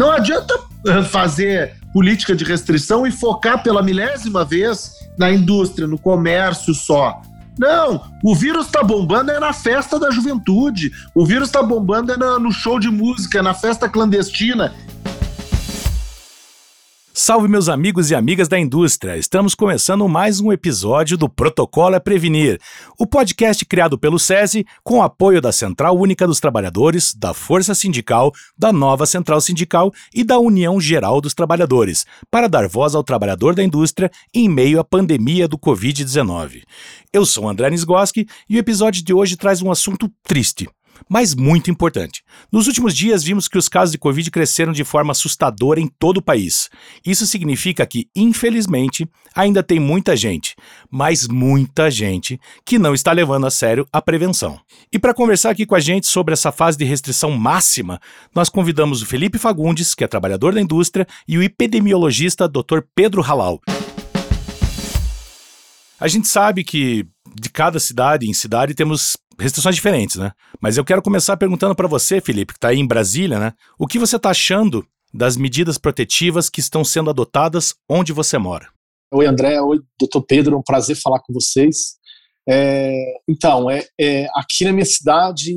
Não adianta eh, fazer política de restrição e focar pela milésima vez na indústria, no comércio só. Não, o vírus está bombando é na festa da juventude. O vírus está bombando é no show de música, na festa clandestina. Salve meus amigos e amigas da indústria! Estamos começando mais um episódio do Protocolo é Prevenir, o podcast criado pelo SESI com apoio da Central Única dos Trabalhadores, da Força Sindical, da Nova Central Sindical e da União Geral dos Trabalhadores, para dar voz ao trabalhador da indústria em meio à pandemia do Covid-19. Eu sou André Nisgoski e o episódio de hoje traz um assunto triste mas muito importante. Nos últimos dias, vimos que os casos de Covid cresceram de forma assustadora em todo o país. Isso significa que, infelizmente, ainda tem muita gente, mas muita gente, que não está levando a sério a prevenção. E para conversar aqui com a gente sobre essa fase de restrição máxima, nós convidamos o Felipe Fagundes, que é trabalhador da indústria, e o epidemiologista Dr. Pedro Halal. A gente sabe que de cada cidade em cidade temos restrições diferentes, né? Mas eu quero começar perguntando para você, Felipe, que está aí em Brasília, né? O que você está achando das medidas protetivas que estão sendo adotadas onde você mora? Oi, André. Oi, doutor Pedro. É um prazer falar com vocês. É, então, é, é, aqui na minha cidade,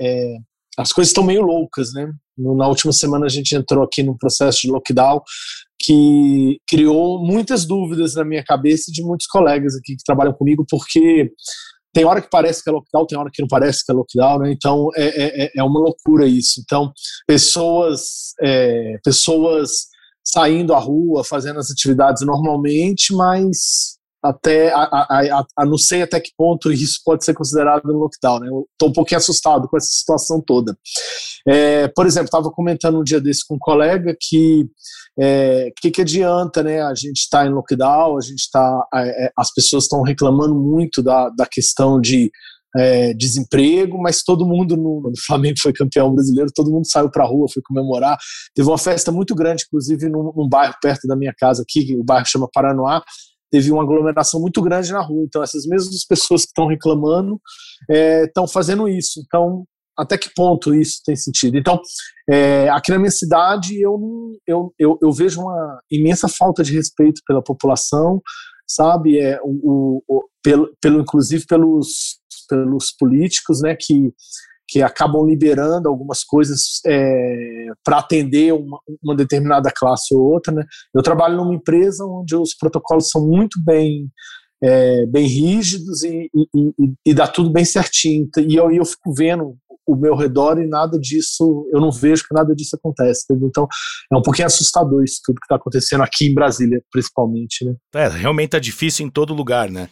é, as coisas estão meio loucas, né? Na última semana a gente entrou aqui num processo de lockdown que criou muitas dúvidas na minha cabeça e de muitos colegas aqui que trabalham comigo, porque tem hora que parece que é lockdown, tem hora que não parece que é lockdown, né? Então é, é, é, é uma loucura isso. Então, pessoas, é, pessoas saindo à rua, fazendo as atividades normalmente, mas até a, a, a, não sei até que ponto isso pode ser considerado um lockdown. Né? Estou um pouquinho assustado com essa situação toda. É, por exemplo, estava comentando um dia desse com um colega que é, que, que adianta, né? A gente está em lockdown, a gente está, é, é, as pessoas estão reclamando muito da, da questão de é, desemprego, mas todo mundo no, no, Flamengo foi campeão brasileiro, todo mundo saiu para a rua, foi comemorar. Teve uma festa muito grande, inclusive num, num bairro perto da minha casa aqui, o bairro chama Paranoá, teve uma aglomeração muito grande na rua. Então, essas mesmas pessoas que estão reclamando estão é, fazendo isso. Então, até que ponto isso tem sentido? Então, é, aqui na minha cidade, eu, eu, eu, eu, vejo uma imensa falta de respeito pela população, sabe? É, o, o, pelo, pelo, inclusive pelos, pelos políticos, né, que que acabam liberando algumas coisas é, para atender uma, uma, determinada classe ou outra. Né? Eu trabalho numa empresa onde os protocolos são muito bem, é, bem rígidos e, e, e, e, dá tudo bem certinho. E eu, eu fico vendo o meu redor e nada disso, eu não vejo que nada disso acontece. Entendeu? Então é um pouquinho assustador isso tudo que está acontecendo aqui em Brasília, principalmente. Né? É, realmente está difícil em todo lugar, né?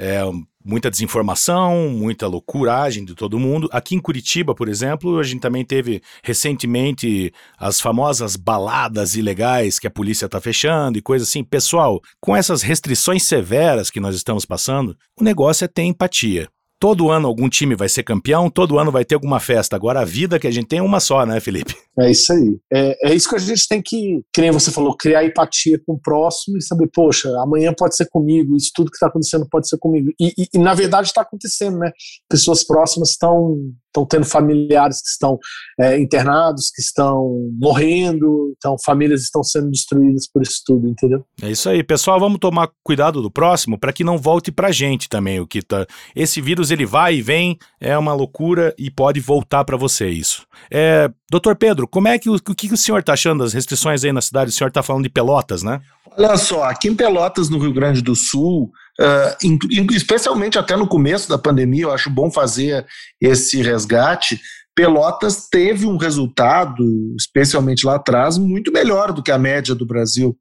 É, muita desinformação, muita loucuragem de todo mundo. Aqui em Curitiba, por exemplo, a gente também teve recentemente as famosas baladas ilegais que a polícia está fechando e coisa assim. Pessoal, com essas restrições severas que nós estamos passando, o negócio é ter empatia. Todo ano algum time vai ser campeão, todo ano vai ter alguma festa. Agora a vida que a gente tem é uma só, né, Felipe? É isso aí. É, é isso que a gente tem que, que nem você falou, criar empatia com o próximo e saber, poxa, amanhã pode ser comigo, isso tudo que está acontecendo pode ser comigo. E, e, e na verdade está acontecendo, né? Pessoas próximas estão estão tendo familiares que estão é, internados, que estão morrendo, então famílias estão sendo destruídas por isso tudo, entendeu? É isso aí, pessoal, vamos tomar cuidado do próximo para que não volte para gente também o que tá. Esse vírus ele vai e vem, é uma loucura e pode voltar para você isso. É, doutor Pedro, como é que o, que o senhor está achando das restrições aí na cidade? O senhor está falando de Pelotas, né? Olha só, aqui em Pelotas, no Rio Grande do Sul, uh, especialmente até no começo da pandemia, eu acho bom fazer esse resgate. Pelotas teve um resultado, especialmente lá atrás, muito melhor do que a média do Brasil.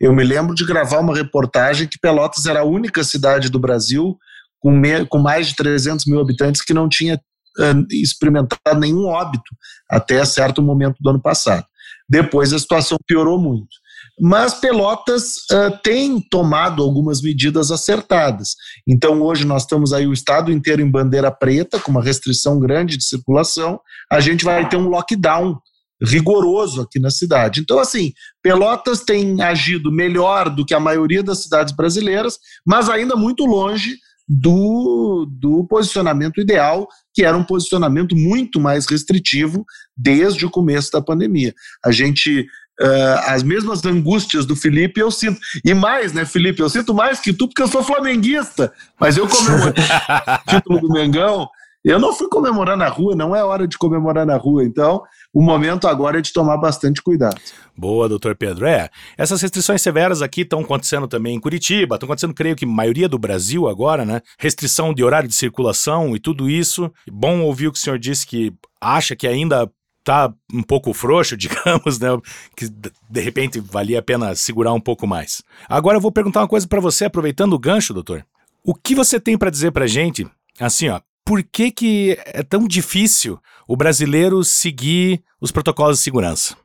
Eu me lembro de gravar uma reportagem que Pelotas era a única cidade do Brasil com, me, com mais de 300 mil habitantes que não tinha uh, experimentado nenhum óbito até certo momento do ano passado. Depois a situação piorou muito. Mas Pelotas uh, tem tomado algumas medidas acertadas. Então, hoje nós estamos aí o estado inteiro em bandeira preta, com uma restrição grande de circulação. A gente vai ter um lockdown rigoroso aqui na cidade. Então, assim, Pelotas tem agido melhor do que a maioria das cidades brasileiras, mas ainda muito longe do, do posicionamento ideal, que era um posicionamento muito mais restritivo desde o começo da pandemia. A gente Uh, as mesmas angústias do Felipe eu sinto. E mais, né, Felipe? Eu sinto mais que tu, porque eu sou flamenguista. Mas eu comemorei o título do Mengão. Eu não fui comemorar na rua, não é hora de comemorar na rua. Então, o momento agora é de tomar bastante cuidado. Boa, doutor Pedro. É, essas restrições severas aqui estão acontecendo também em Curitiba, estão acontecendo, creio que, maioria do Brasil agora, né? Restrição de horário de circulação e tudo isso. Bom ouvir o que o senhor disse que acha que ainda tá um pouco frouxo, digamos, né? Que de repente valia a pena segurar um pouco mais. Agora eu vou perguntar uma coisa para você, aproveitando o gancho, doutor. O que você tem para dizer pra gente, assim, ó, por que, que é tão difícil o brasileiro seguir os protocolos de segurança?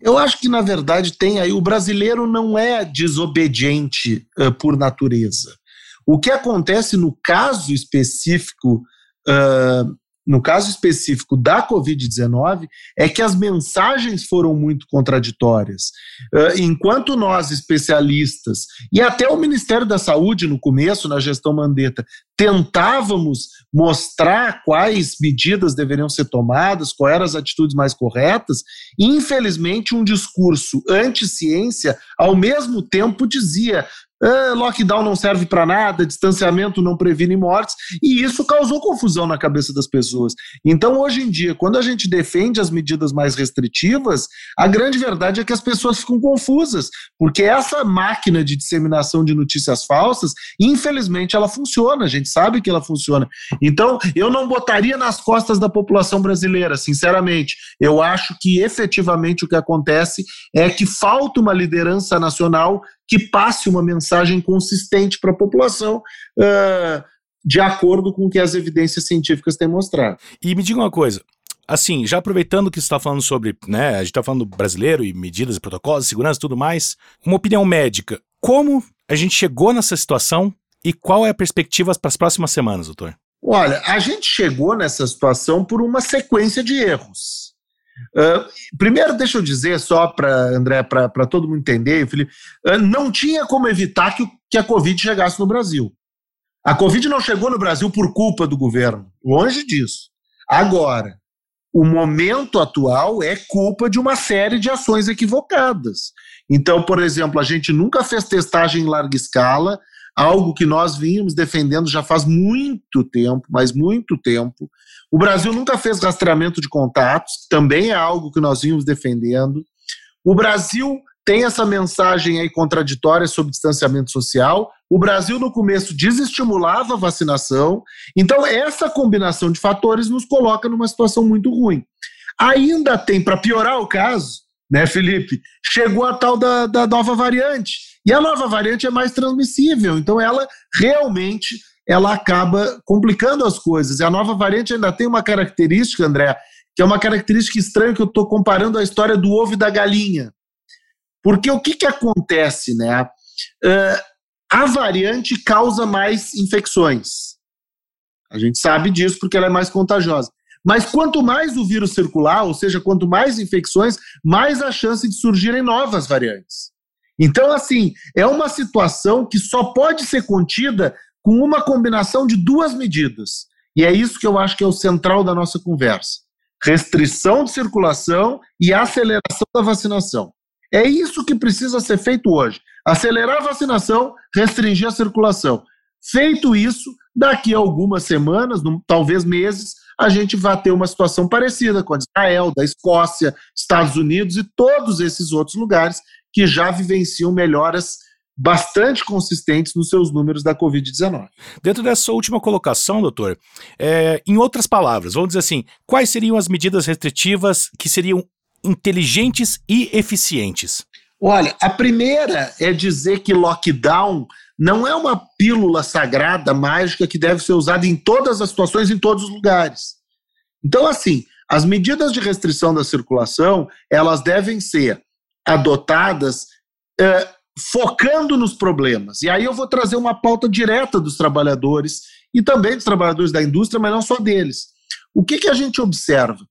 Eu acho que, na verdade, tem aí. O brasileiro não é desobediente uh, por natureza. O que acontece no caso específico uh, no caso específico da Covid-19, é que as mensagens foram muito contraditórias. Enquanto nós, especialistas, e até o Ministério da Saúde, no começo, na gestão Mandetta, tentávamos mostrar quais medidas deveriam ser tomadas, quais eram as atitudes mais corretas, infelizmente, um discurso anti-ciência, ao mesmo tempo, dizia: ah, lockdown não serve para nada, distanciamento não previne mortes, e isso causou confusão na cabeça das pessoas. Então, hoje em dia, quando a gente defende as medidas mais restritivas, a grande verdade é que as pessoas ficam confusas, porque essa máquina de disseminação de notícias falsas, infelizmente, ela funciona, a gente sabe que ela funciona. Então, eu não botaria nas costas da população brasileira, sinceramente. Eu acho que efetivamente o que acontece é que falta uma liderança nacional que passe uma mensagem consistente para a população. Uh, de acordo com o que as evidências científicas têm mostrado. E me diga uma coisa, assim, já aproveitando que você está falando sobre, né, a gente está falando do brasileiro e medidas, protocolos, segurança e tudo mais, uma opinião médica, como a gente chegou nessa situação e qual é a perspectiva para as próximas semanas, doutor? Olha, a gente chegou nessa situação por uma sequência de erros. Uh, primeiro, deixa eu dizer só para André, para todo mundo entender, Felipe, uh, não tinha como evitar que, que a Covid chegasse no Brasil. A Covid não chegou no Brasil por culpa do governo, longe disso. Agora, o momento atual é culpa de uma série de ações equivocadas. Então, por exemplo, a gente nunca fez testagem em larga escala, algo que nós vínhamos defendendo já faz muito tempo, mas muito tempo. O Brasil nunca fez rastreamento de contatos, também é algo que nós vínhamos defendendo. O Brasil tem essa mensagem aí contraditória sobre distanciamento social. O Brasil, no começo, desestimulava a vacinação. Então, essa combinação de fatores nos coloca numa situação muito ruim. Ainda tem, para piorar o caso, né, Felipe? Chegou a tal da, da nova variante. E a nova variante é mais transmissível, então ela realmente ela acaba complicando as coisas. E a nova variante ainda tem uma característica, André, que é uma característica estranha que eu estou comparando a história do ovo e da galinha. Porque o que, que acontece, né? Uh, a variante causa mais infecções. A gente sabe disso porque ela é mais contagiosa. Mas quanto mais o vírus circular, ou seja, quanto mais infecções, mais a chance de surgirem novas variantes. Então, assim, é uma situação que só pode ser contida com uma combinação de duas medidas. E é isso que eu acho que é o central da nossa conversa: restrição de circulação e aceleração da vacinação. É isso que precisa ser feito hoje. Acelerar a vacinação, restringir a circulação. Feito isso, daqui a algumas semanas, talvez meses, a gente vai ter uma situação parecida com a de Israel, da Escócia, Estados Unidos e todos esses outros lugares que já vivenciam melhoras bastante consistentes nos seus números da Covid-19. Dentro dessa última colocação, doutor, é, em outras palavras, vamos dizer assim, quais seriam as medidas restritivas que seriam inteligentes e eficientes? Olha, a primeira é dizer que lockdown não é uma pílula sagrada, mágica, que deve ser usada em todas as situações, em todos os lugares. Então, assim, as medidas de restrição da circulação, elas devem ser adotadas é, focando nos problemas. E aí eu vou trazer uma pauta direta dos trabalhadores e também dos trabalhadores da indústria, mas não só deles. O que, que a gente observa?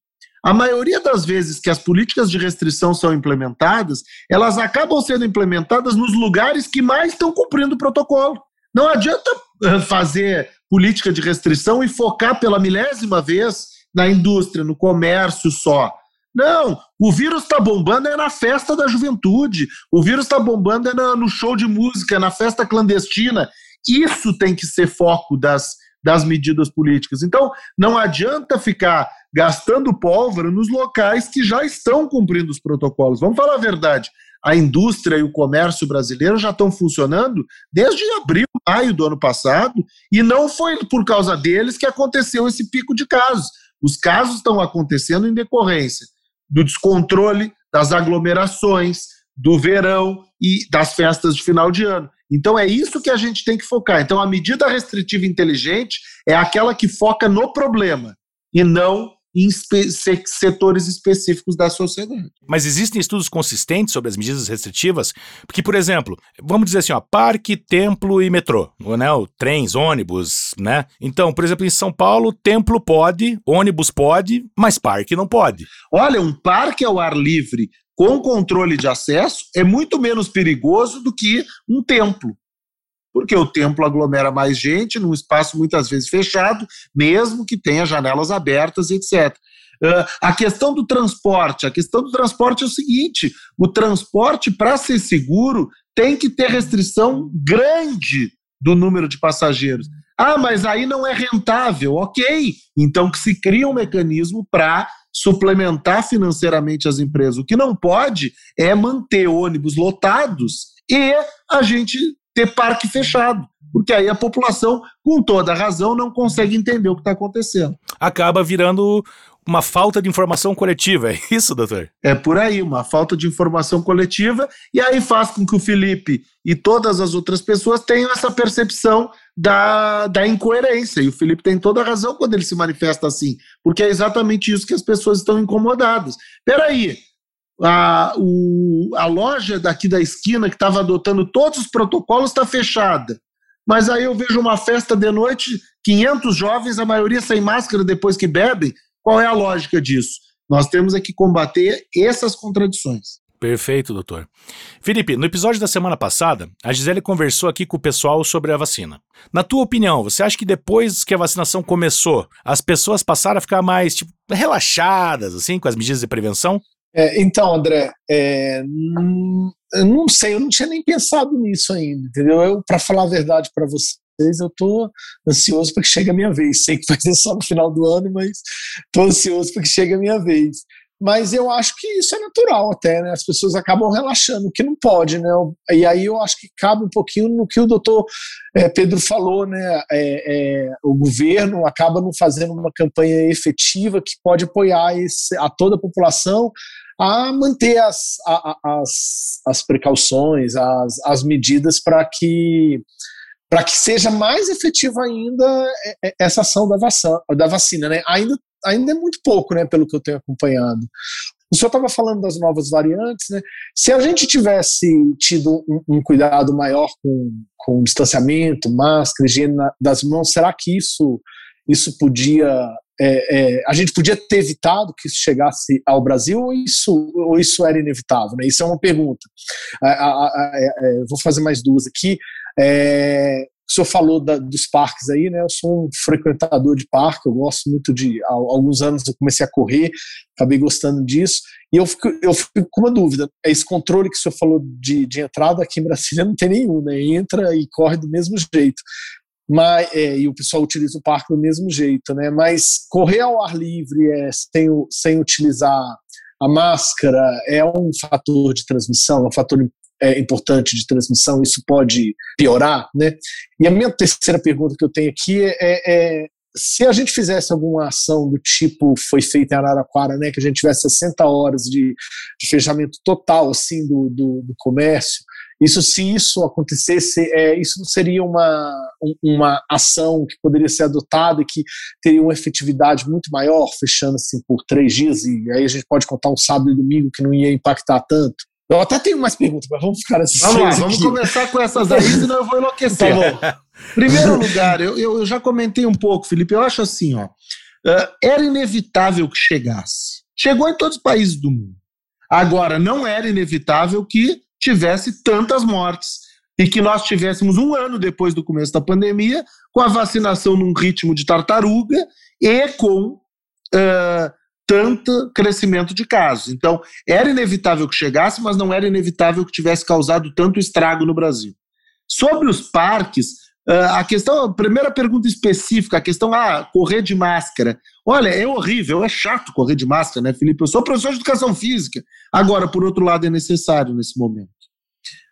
A maioria das vezes que as políticas de restrição são implementadas, elas acabam sendo implementadas nos lugares que mais estão cumprindo o protocolo. Não adianta uh, fazer política de restrição e focar pela milésima vez na indústria, no comércio só. Não, o vírus está bombando é na festa da juventude, o vírus está bombando é no show de música, na festa clandestina. Isso tem que ser foco das, das medidas políticas. Então, não adianta ficar gastando pólvora nos locais que já estão cumprindo os protocolos. Vamos falar a verdade. A indústria e o comércio brasileiro já estão funcionando desde abril, maio do ano passado, e não foi por causa deles que aconteceu esse pico de casos. Os casos estão acontecendo em decorrência do descontrole, das aglomerações, do verão e das festas de final de ano. Então é isso que a gente tem que focar. Então a medida restritiva inteligente é aquela que foca no problema e não em setores específicos da sociedade. Mas existem estudos consistentes sobre as medidas restritivas? Porque, por exemplo, vamos dizer assim, ó, parque, templo e metrô, né? O, trens, ônibus, né? Então, por exemplo, em São Paulo, templo pode, ônibus pode, mas parque não pode. Olha, um parque ao ar livre com controle de acesso é muito menos perigoso do que um templo porque o templo aglomera mais gente num espaço muitas vezes fechado, mesmo que tenha janelas abertas, etc. Uh, a questão do transporte, a questão do transporte é o seguinte: o transporte, para ser seguro, tem que ter restrição grande do número de passageiros. Ah, mas aí não é rentável. Ok, então que se cria um mecanismo para suplementar financeiramente as empresas. O que não pode é manter ônibus lotados e a gente ter parque fechado, porque aí a população, com toda razão, não consegue entender o que está acontecendo. Acaba virando uma falta de informação coletiva, é isso, doutor? É por aí, uma falta de informação coletiva, e aí faz com que o Felipe e todas as outras pessoas tenham essa percepção da, da incoerência. E o Felipe tem toda a razão quando ele se manifesta assim, porque é exatamente isso que as pessoas estão incomodadas. Peraí, a, o, a loja daqui da esquina que estava adotando todos os protocolos está fechada. Mas aí eu vejo uma festa de noite, 500 jovens, a maioria sem máscara depois que bebem. Qual é a lógica disso? Nós temos é que combater essas contradições. Perfeito, doutor. Felipe, no episódio da semana passada, a Gisele conversou aqui com o pessoal sobre a vacina. Na tua opinião, você acha que depois que a vacinação começou, as pessoas passaram a ficar mais tipo, relaxadas, assim, com as medidas de prevenção? É, então, André, é, eu não sei, eu não tinha nem pensado nisso ainda, entendeu? Eu, para falar a verdade para vocês, eu estou ansioso para que chegue a minha vez. Sei que vai ser só no final do ano, mas estou ansioso para que chegue a minha vez. Mas eu acho que isso é natural até, né? As pessoas acabam relaxando, que não pode, né? E aí eu acho que cabe um pouquinho no que o doutor é, Pedro falou, né? É, é, o governo acaba não fazendo uma campanha efetiva que pode apoiar esse, a toda a população a manter as, a, as, as precauções, as, as medidas para que para que seja mais efetiva ainda é, é, essa ação da vacina, da vacina né? ainda, ainda é muito pouco, né, pelo que eu tenho acompanhado. O senhor estava falando das novas variantes, né? Se a gente tivesse tido um, um cuidado maior com, com distanciamento, máscara, higiene das mãos, será que isso, isso podia é, é, a gente podia ter evitado que isso chegasse ao Brasil ou isso, ou isso era inevitável? Né? Isso é uma pergunta. A, a, a, é, é, vou fazer mais duas aqui. É, o senhor falou da, dos parques aí, né? Eu sou um frequentador de parque, eu gosto muito de. Há alguns anos eu comecei a correr, acabei gostando disso. E eu fico, eu fico com uma dúvida: esse controle que o senhor falou de, de entrada aqui em Brasília não tem nenhum, né? Entra e corre do mesmo jeito mas, é, e o pessoal utiliza o parque do mesmo jeito, né? Mas correr ao ar livre é, sem, sem utilizar a máscara é um fator de transmissão, é um fator é, importante de transmissão, isso pode piorar, né? E a minha terceira pergunta que eu tenho aqui é, é, é se a gente fizesse alguma ação do tipo foi feita em Araraquara, né, que a gente tivesse 60 horas de, de fechamento total assim do, do, do comércio, isso, se isso acontecesse, é, isso não seria uma, uma ação que poderia ser adotada e que teria uma efetividade muito maior, fechando assim por três dias, e aí a gente pode contar um sábado e domingo que não ia impactar tanto. Eu até tenho mais perguntas, mas vamos ficar nessas Vamos lá, vamos começar com essas aí, senão eu vou enlouquecer. Tá Primeiro lugar, eu, eu já comentei um pouco, Felipe, eu acho assim, ó, uh, era inevitável que chegasse. Chegou em todos os países do mundo. Agora, não era inevitável que tivesse tantas mortes. e que nós tivéssemos um ano depois do começo da pandemia, com a vacinação num ritmo de tartaruga e com uh, tanto crescimento de casos. Então, era inevitável que chegasse, mas não era inevitável que tivesse causado tanto estrago no Brasil. Sobre os parques, a questão, a primeira pergunta específica, a questão, ah, correr de máscara. Olha, é horrível, é chato correr de máscara, né, Felipe? Eu sou professor de educação física. Agora, por outro lado, é necessário nesse momento.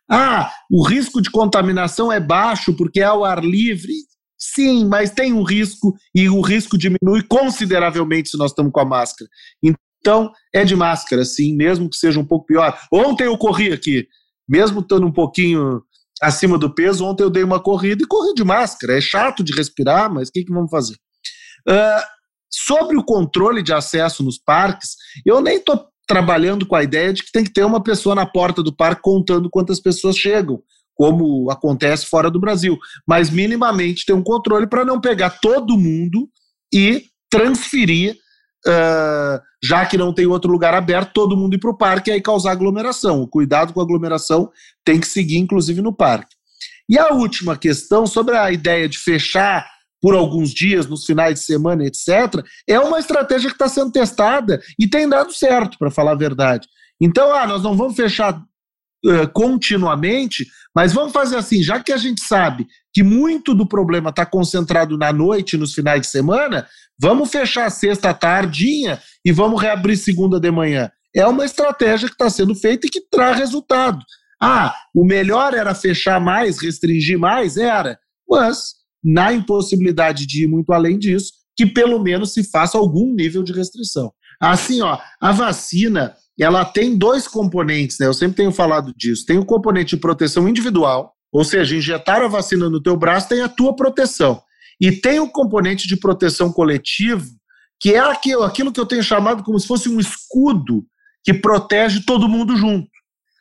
Ah, o risco de contaminação é baixo porque é ao ar livre. Sim, mas tem um risco e o risco diminui consideravelmente se nós estamos com a máscara. Então, é de máscara, sim, mesmo que seja um pouco pior. Ontem eu corri aqui, mesmo estando um pouquinho acima do peso, ontem eu dei uma corrida e corri de máscara. É chato de respirar, mas o que, que vamos fazer? Uh, sobre o controle de acesso nos parques, eu nem estou trabalhando com a ideia de que tem que ter uma pessoa na porta do parque contando quantas pessoas chegam como acontece fora do Brasil, mas minimamente ter um controle para não pegar todo mundo e transferir, uh, já que não tem outro lugar aberto, todo mundo ir para o parque e aí causar aglomeração. O cuidado com a aglomeração tem que seguir, inclusive, no parque. E a última questão sobre a ideia de fechar por alguns dias, nos finais de semana, etc., é uma estratégia que está sendo testada e tem dado certo, para falar a verdade. Então, ah, nós não vamos fechar uh, continuamente, mas vamos fazer assim, já que a gente sabe que muito do problema está concentrado na noite, nos finais de semana, vamos fechar sexta tardinha e vamos reabrir segunda de manhã. É uma estratégia que está sendo feita e que traz resultado. Ah, o melhor era fechar mais, restringir mais? Era. Mas, na impossibilidade de ir muito além disso, que pelo menos se faça algum nível de restrição. Assim, ó, a vacina ela tem dois componentes, né? Eu sempre tenho falado disso. Tem o componente de proteção individual, ou seja, injetar a vacina no teu braço tem a tua proteção. E tem o componente de proteção coletivo, que é aquilo, aquilo que eu tenho chamado como se fosse um escudo que protege todo mundo junto.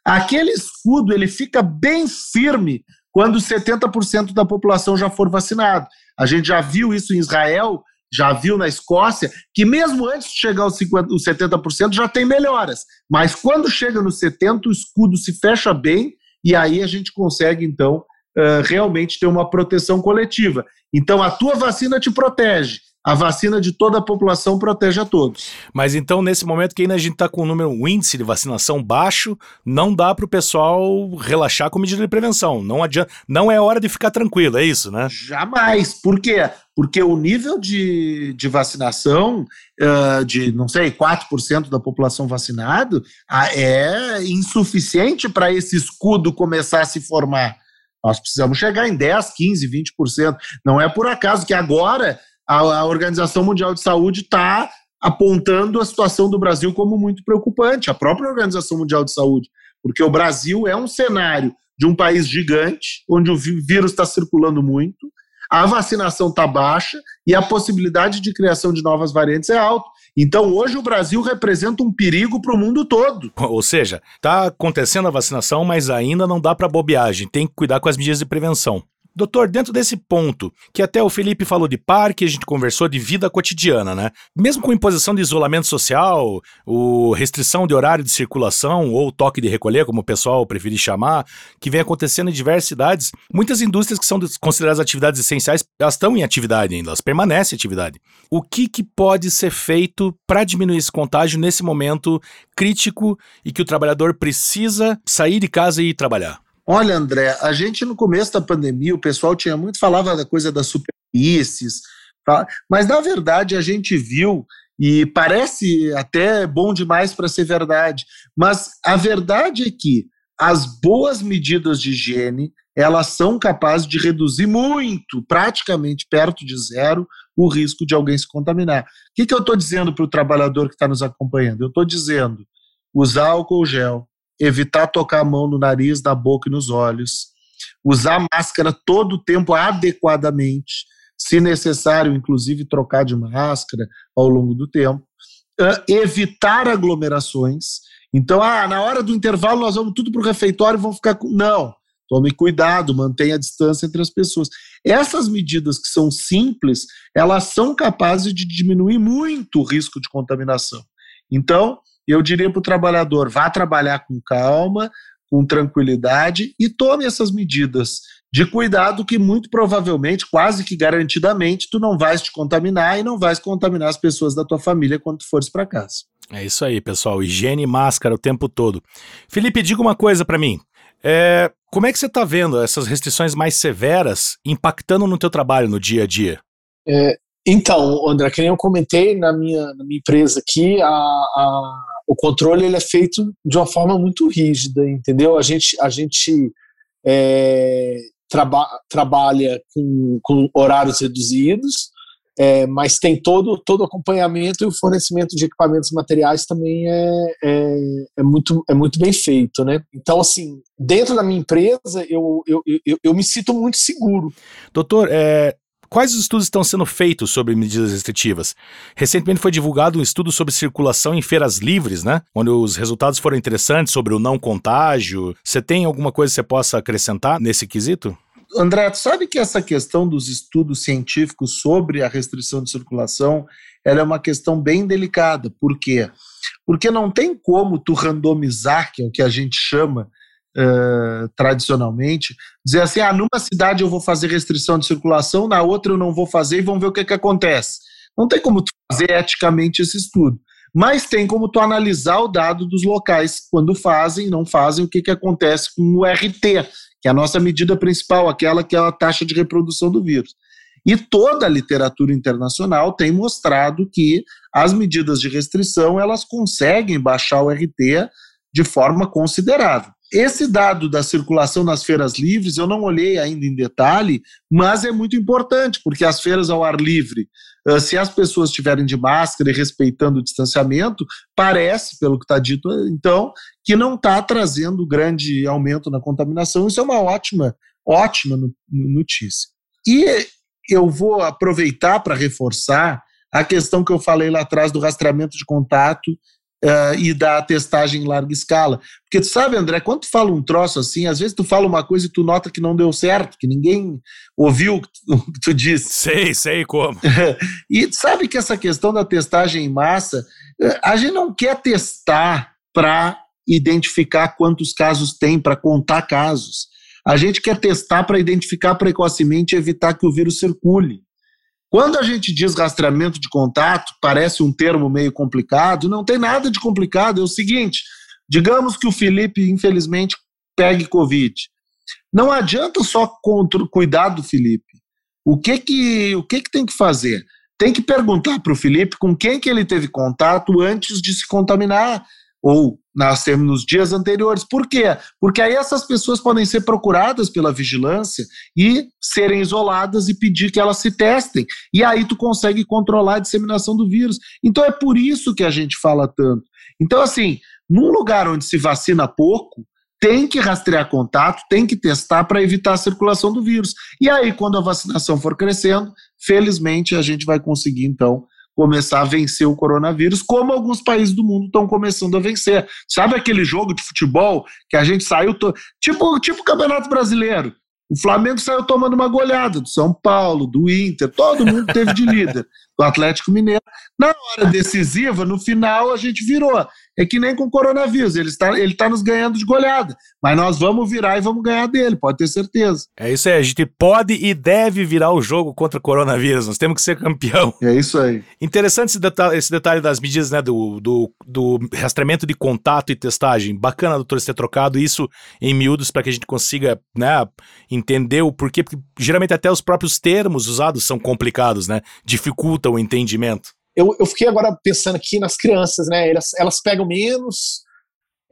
Aquele escudo ele fica bem firme quando 70% da população já for vacinado. A gente já viu isso em Israel, já viu na Escócia, que mesmo antes de chegar aos 50, os 70% já tem melhoras. Mas quando chega nos 70%, o escudo se fecha bem e aí a gente consegue, então, realmente ter uma proteção coletiva. Então, a tua vacina te protege. A vacina de toda a população protege a todos. Mas então, nesse momento que ainda a gente está com um número, um índice de vacinação baixo, não dá para o pessoal relaxar com medida de prevenção. Não adianta, não é hora de ficar tranquilo, é isso, né? Jamais. Por quê? Porque o nível de, de vacinação uh, de, não sei, 4% da população vacinada uh, é insuficiente para esse escudo começar a se formar. Nós precisamos chegar em 10, 15, 20%. Não é por acaso que agora a, a Organização Mundial de Saúde está apontando a situação do Brasil como muito preocupante, a própria Organização Mundial de Saúde, porque o Brasil é um cenário de um país gigante, onde o vírus está circulando muito, a vacinação está baixa e a possibilidade de criação de novas variantes é alta. Então, hoje o Brasil representa um perigo para o mundo todo. Ou seja, está acontecendo a vacinação, mas ainda não dá para bobeagem. Tem que cuidar com as medidas de prevenção. Doutor, dentro desse ponto, que até o Felipe falou de parque, a gente conversou de vida cotidiana, né? Mesmo com imposição de isolamento social, o restrição de horário de circulação ou toque de recolher, como o pessoal preferir chamar, que vem acontecendo em diversas cidades, muitas indústrias que são consideradas atividades essenciais, elas estão em atividade ainda, elas permanecem em atividade. O que, que pode ser feito para diminuir esse contágio nesse momento crítico e que o trabalhador precisa sair de casa e ir trabalhar? Olha, André, a gente no começo da pandemia, o pessoal tinha muito falava da coisa das superfícies, tá? mas na verdade a gente viu e parece até bom demais para ser verdade, mas a verdade é que as boas medidas de higiene elas são capazes de reduzir muito, praticamente perto de zero, o risco de alguém se contaminar. O que, que eu estou dizendo para o trabalhador que está nos acompanhando? Eu estou dizendo usar álcool gel, evitar tocar a mão no nariz, na boca e nos olhos, usar máscara todo o tempo adequadamente, se necessário, inclusive trocar de máscara ao longo do tempo, uh, evitar aglomerações. Então, ah, na hora do intervalo nós vamos tudo para o refeitório e vamos ficar com. Não, tome cuidado, mantenha a distância entre as pessoas. Essas medidas que são simples, elas são capazes de diminuir muito o risco de contaminação. Então, eu diria para o trabalhador: vá trabalhar com calma, com tranquilidade e tome essas medidas de cuidado que muito provavelmente, quase que garantidamente, tu não vais te contaminar e não vais contaminar as pessoas da tua família quando tu fores para casa. É isso aí, pessoal. Higiene e máscara o tempo todo. Felipe, diga uma coisa para mim. É, como é que você está vendo essas restrições mais severas impactando no teu trabalho no dia a dia? É, então, André, que nem eu comentei na minha, na minha empresa aqui, a, a, o controle ele é feito de uma forma muito rígida, entendeu? A gente, a gente é, traba, trabalha com, com horários reduzidos, é, mas tem todo todo o acompanhamento e o fornecimento de equipamentos materiais também é, é, é, muito, é muito bem feito, né? Então, assim, dentro da minha empresa, eu, eu, eu, eu me sinto muito seguro. Doutor, é, Quais os estudos estão sendo feitos sobre medidas restritivas? Recentemente foi divulgado um estudo sobre circulação em feiras livres, né? Onde os resultados foram interessantes sobre o não contágio. Você tem alguma coisa que você possa acrescentar nesse quesito? André, sabe que essa questão dos estudos científicos sobre a restrição de circulação ela é uma questão bem delicada. Por quê? Porque não tem como tu randomizar, que é o que a gente chama uh, tradicionalmente, dizer assim, ah, numa cidade eu vou fazer restrição de circulação, na outra eu não vou fazer e vamos ver o que, que acontece. Não tem como tu fazer eticamente esse estudo. Mas tem como tu analisar o dado dos locais, quando fazem, não fazem, o que, que acontece com o RT, que é a nossa medida principal, aquela que é a taxa de reprodução do vírus. E toda a literatura internacional tem mostrado que as medidas de restrição elas conseguem baixar o RT de forma considerável. Esse dado da circulação nas feiras livres eu não olhei ainda em detalhe, mas é muito importante, porque as feiras ao ar livre, se as pessoas estiverem de máscara e respeitando o distanciamento, parece, pelo que está dito, então, que não está trazendo grande aumento na contaminação. Isso é uma ótima, ótima notícia. E eu vou aproveitar para reforçar a questão que eu falei lá atrás do rastreamento de contato uh, e da testagem em larga escala. Porque tu sabe, André, quando tu fala um troço assim, às vezes tu fala uma coisa e tu nota que não deu certo, que ninguém ouviu o que tu, tu disse. Sei, sei como. e sabe que essa questão da testagem em massa, eh, a gente não quer testar para identificar quantos casos tem, para contar casos. A gente quer testar para identificar precocemente e evitar que o vírus circule. Quando a gente diz rastreamento de contato, parece um termo meio complicado, não tem nada de complicado. É o seguinte: digamos que o Felipe, infelizmente, pegue Covid. Não adianta só contra, cuidar do Felipe. O que que, o que que tem que fazer? Tem que perguntar para o Felipe com quem que ele teve contato antes de se contaminar ou nas, nos dias anteriores. Por quê? Porque aí essas pessoas podem ser procuradas pela vigilância e serem isoladas e pedir que elas se testem. E aí tu consegue controlar a disseminação do vírus. Então é por isso que a gente fala tanto. Então, assim, num lugar onde se vacina pouco, tem que rastrear contato, tem que testar para evitar a circulação do vírus. E aí, quando a vacinação for crescendo, felizmente a gente vai conseguir, então, começar a vencer o coronavírus, como alguns países do mundo estão começando a vencer. Sabe aquele jogo de futebol que a gente saiu, to... tipo, tipo o Campeonato Brasileiro. O Flamengo saiu tomando uma goleada do São Paulo, do Inter, todo mundo teve de líder, do Atlético Mineiro. Na hora decisiva, no final, a gente virou. É que nem com o coronavírus, ele está, ele está nos ganhando de goleada. Mas nós vamos virar e vamos ganhar dele, pode ter certeza. É isso aí, a gente pode e deve virar o jogo contra o coronavírus, nós temos que ser campeão. É isso aí. Interessante esse detalhe, esse detalhe das medidas né, do, do, do rastreamento de contato e testagem. Bacana, doutor, você ter trocado isso em miúdos para que a gente consiga né, entender o porquê, porque geralmente até os próprios termos usados são complicados, né? Dificultam o entendimento eu, eu fiquei agora pensando aqui nas crianças, né? Elas, elas pegam menos,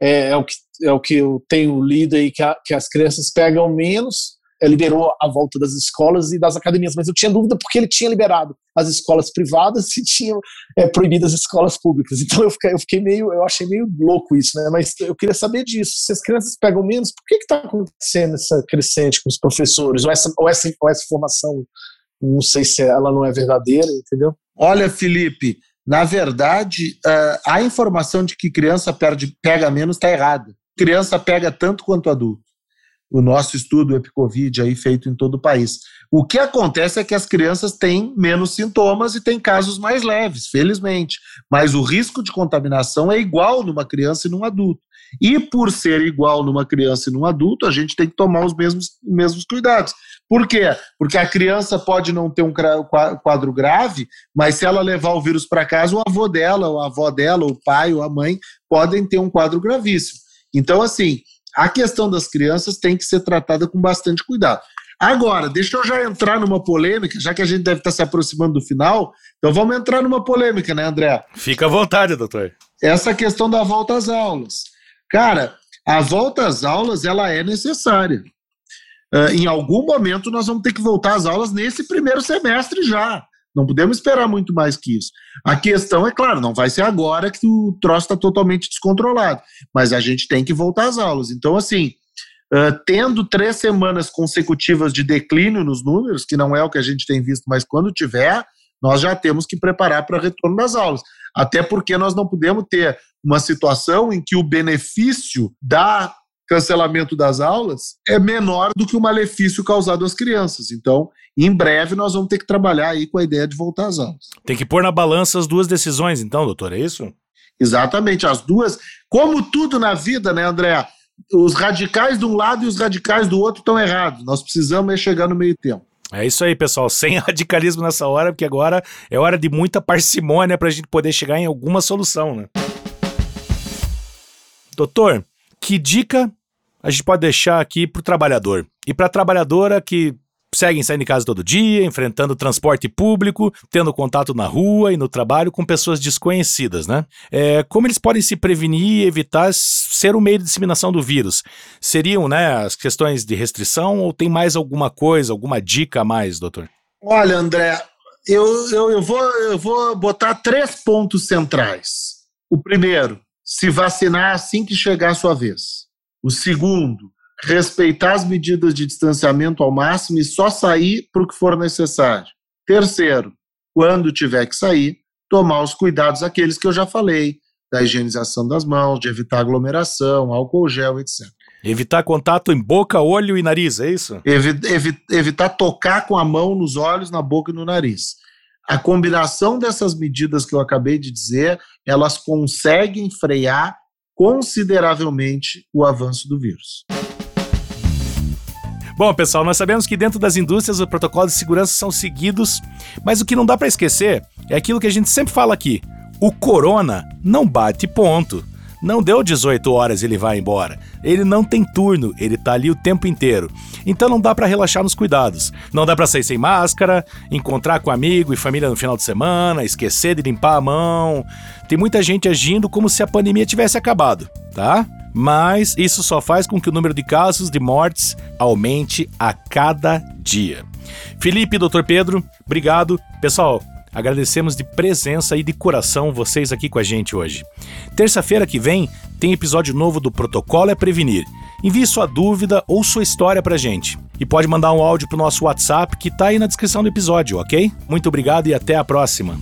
é, é, o que, é o que eu tenho lido aí, que, a, que as crianças pegam menos, é, liberou a volta das escolas e das academias, mas eu tinha dúvida porque ele tinha liberado as escolas privadas e tinha é, proibido as escolas públicas. Então eu fiquei, eu fiquei meio, eu achei meio louco isso, né? Mas eu queria saber disso. Se as crianças pegam menos, por que está acontecendo essa crescente com os professores? Ou essa, ou essa, ou essa formação, não sei se ela não é verdadeira, entendeu? Olha, Felipe, na verdade, uh, a informação de que criança perde, pega menos está errada. Criança pega tanto quanto adulto. O nosso estudo EpiCovid aí feito em todo o país. O que acontece é que as crianças têm menos sintomas e têm casos mais leves, felizmente. Mas o risco de contaminação é igual numa criança e num adulto. E por ser igual numa criança e num adulto, a gente tem que tomar os mesmos, mesmos cuidados. Por quê? Porque a criança pode não ter um quadro grave, mas se ela levar o vírus para casa, o avô dela, ou a avó dela, o pai ou a mãe podem ter um quadro gravíssimo. Então, assim, a questão das crianças tem que ser tratada com bastante cuidado. Agora, deixa eu já entrar numa polêmica, já que a gente deve estar se aproximando do final, então vamos entrar numa polêmica, né, André? Fica à vontade, doutor. Essa questão da volta às aulas. Cara, a volta às aulas, ela é necessária. Uh, em algum momento nós vamos ter que voltar às aulas nesse primeiro semestre já. Não podemos esperar muito mais que isso. A questão é, claro, não vai ser agora que o troço está totalmente descontrolado, mas a gente tem que voltar às aulas. Então, assim, uh, tendo três semanas consecutivas de declínio nos números, que não é o que a gente tem visto, mas quando tiver, nós já temos que preparar para o retorno das aulas. Até porque nós não podemos ter uma situação em que o benefício da cancelamento das aulas é menor do que o malefício causado às crianças. Então, em breve, nós vamos ter que trabalhar aí com a ideia de voltar às aulas. Tem que pôr na balança as duas decisões, então, doutor, é isso? Exatamente, as duas. Como tudo na vida, né, André? Os radicais de um lado e os radicais do outro estão errados. Nós precisamos é chegar no meio tempo. É isso aí, pessoal. Sem radicalismo nessa hora, porque agora é hora de muita parcimônia para a gente poder chegar em alguma solução, né? Doutor, que dica a gente pode deixar aqui para o trabalhador. E para a trabalhadora que seguem saindo de casa todo dia, enfrentando transporte público, tendo contato na rua e no trabalho com pessoas desconhecidas, né? É, como eles podem se prevenir e evitar ser o meio de disseminação do vírus? Seriam, né, as questões de restrição ou tem mais alguma coisa, alguma dica a mais, doutor? Olha, André, eu, eu, eu, vou, eu vou botar três pontos centrais. O primeiro, se vacinar assim que chegar a sua vez. O segundo, respeitar as medidas de distanciamento ao máximo e só sair para o que for necessário. Terceiro, quando tiver que sair, tomar os cuidados aqueles que eu já falei, da higienização das mãos, de evitar aglomeração, álcool gel, etc. Evitar contato em boca, olho e nariz, é isso? Evi evi evitar tocar com a mão nos olhos, na boca e no nariz. A combinação dessas medidas que eu acabei de dizer, elas conseguem frear consideravelmente o avanço do vírus. Bom, pessoal, nós sabemos que dentro das indústrias os protocolos de segurança são seguidos, mas o que não dá para esquecer é aquilo que a gente sempre fala aqui: o corona não bate ponto. Não deu 18 horas e ele vai embora. Ele não tem turno, ele tá ali o tempo inteiro. Então não dá para relaxar nos cuidados. Não dá para sair sem máscara, encontrar com amigo e família no final de semana, esquecer de limpar a mão. Tem muita gente agindo como se a pandemia tivesse acabado, tá? Mas isso só faz com que o número de casos de mortes aumente a cada dia. Felipe Dr. Pedro, obrigado. Pessoal, Agradecemos de presença e de coração vocês aqui com a gente hoje. Terça-feira que vem tem episódio novo do Protocolo é Prevenir. Envie sua dúvida ou sua história pra gente. E pode mandar um áudio pro nosso WhatsApp que tá aí na descrição do episódio, ok? Muito obrigado e até a próxima.